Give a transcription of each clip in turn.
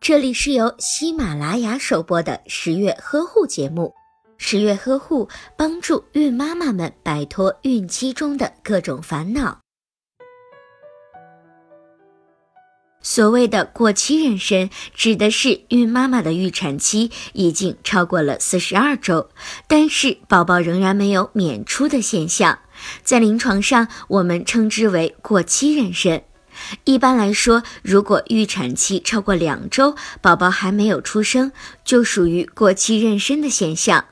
这里是由喜马拉雅首播的十月呵护节目。十月呵护帮助孕妈妈们摆脱孕期中的各种烦恼。所谓的过期妊娠，指的是孕妈妈的预产期已经超过了四十二周，但是宝宝仍然没有娩出的现象，在临床上我们称之为过期妊娠。一般来说，如果预产期超过两周，宝宝还没有出生，就属于过期妊娠的现象。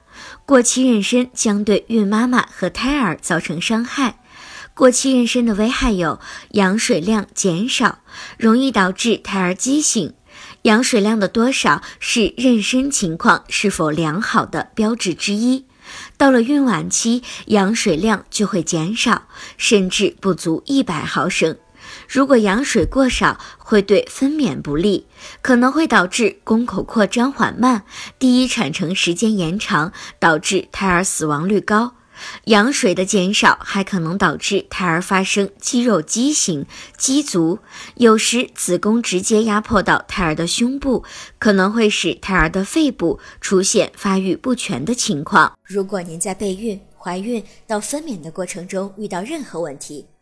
过期妊娠将对孕妈妈和胎儿造成伤害。过期妊娠的危害有：羊水量减少，容易导致胎儿畸形。羊水量的多少是妊娠情况是否良好的标志之一。到了孕晚期，羊水量就会减少，甚至不足一百毫升。如果羊水过少，会对分娩不利，可能会导致宫口扩张缓慢，第一产程时间延长，导致胎儿死亡率高。羊水的减少还可能导致胎儿发生肌肉畸形、畸足，有时子宫直接压迫到胎儿的胸部，可能会使胎儿的肺部出现发育不全的情况。如果您在备孕、怀孕到分娩的过程中遇到任何问题，